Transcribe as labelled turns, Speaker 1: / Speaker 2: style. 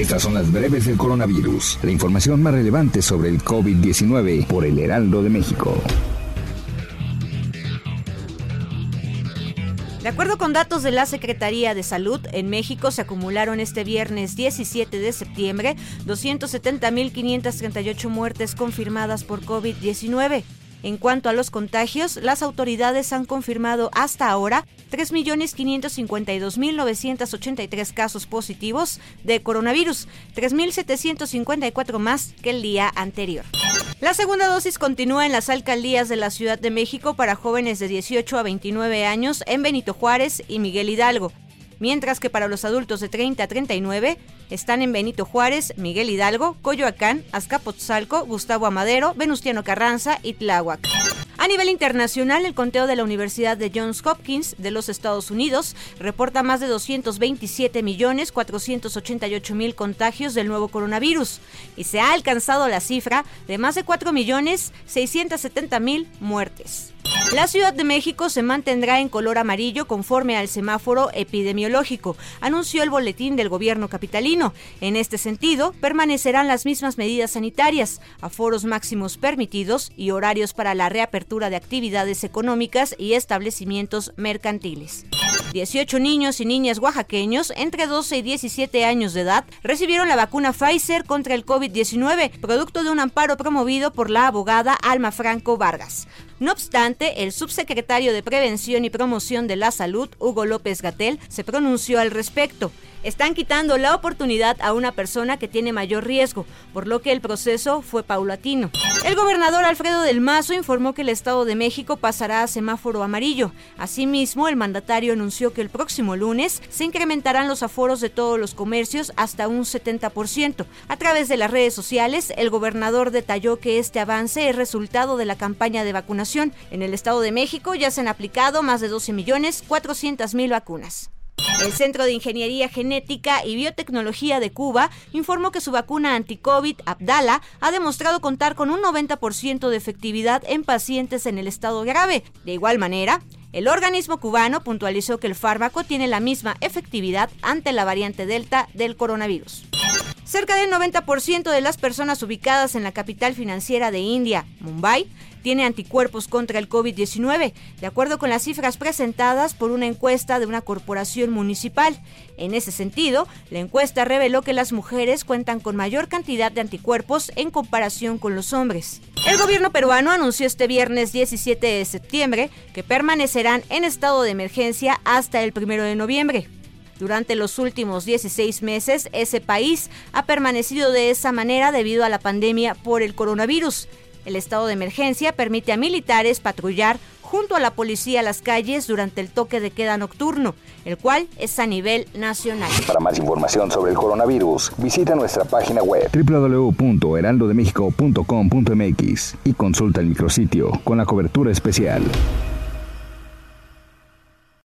Speaker 1: Estas son las breves del coronavirus, la información más relevante sobre el COVID-19 por el Heraldo de México.
Speaker 2: De acuerdo con datos de la Secretaría de Salud, en México se acumularon este viernes 17 de septiembre 270.538 muertes confirmadas por COVID-19. En cuanto a los contagios, las autoridades han confirmado hasta ahora 3.552.983 casos positivos de coronavirus, 3.754 más que el día anterior. La segunda dosis continúa en las alcaldías de la Ciudad de México para jóvenes de 18 a 29 años en Benito Juárez y Miguel Hidalgo mientras que para los adultos de 30 a 39 están en Benito Juárez, Miguel Hidalgo, Coyoacán, Azcapotzalco, Gustavo Amadero, Venustiano Carranza y Tláhuac. A nivel internacional, el conteo de la Universidad de Johns Hopkins de los Estados Unidos reporta más de 227 millones 488 mil contagios del nuevo coronavirus y se ha alcanzado la cifra de más de 4 millones 670 mil muertes. La Ciudad de México se mantendrá en color amarillo conforme al semáforo epidemiológico, anunció el boletín del gobierno capitalino. En este sentido, permanecerán las mismas medidas sanitarias, aforos máximos permitidos y horarios para la reapertura de actividades económicas y establecimientos mercantiles. 18 niños y niñas oaxaqueños entre 12 y 17 años de edad recibieron la vacuna Pfizer contra el COVID-19, producto de un amparo promovido por la abogada Alma Franco Vargas. No obstante, el subsecretario de Prevención y Promoción de la Salud, Hugo López Gatel, se pronunció al respecto. Están quitando la oportunidad a una persona que tiene mayor riesgo, por lo que el proceso fue paulatino. El gobernador Alfredo del Mazo informó que el Estado de México pasará a semáforo amarillo. Asimismo, el mandatario anunció que el próximo lunes se incrementarán los aforos de todos los comercios hasta un 70%. A través de las redes sociales, el gobernador detalló que este avance es resultado de la campaña de vacunación. En el Estado de México ya se han aplicado más de 12 millones 400 mil vacunas. El Centro de Ingeniería Genética y Biotecnología de Cuba informó que su vacuna anti-COVID, Abdala, ha demostrado contar con un 90% de efectividad en pacientes en el estado grave. De igual manera, el organismo cubano puntualizó que el fármaco tiene la misma efectividad ante la variante Delta del coronavirus. Cerca del 90% de las personas ubicadas en la capital financiera de India, Mumbai, tiene anticuerpos contra el COVID-19, de acuerdo con las cifras presentadas por una encuesta de una corporación municipal. En ese sentido, la encuesta reveló que las mujeres cuentan con mayor cantidad de anticuerpos en comparación con los hombres. El gobierno peruano anunció este viernes 17 de septiembre que permanecerán en estado de emergencia hasta el 1 de noviembre. Durante los últimos 16 meses, ese país ha permanecido de esa manera debido a la pandemia por el coronavirus. El estado de emergencia permite a militares patrullar junto a la policía las calles durante el toque de queda nocturno, el cual es a nivel nacional.
Speaker 1: Para más información sobre el coronavirus, visita nuestra página web www.heraldodemexico.com.mx y consulta el micrositio con la cobertura especial.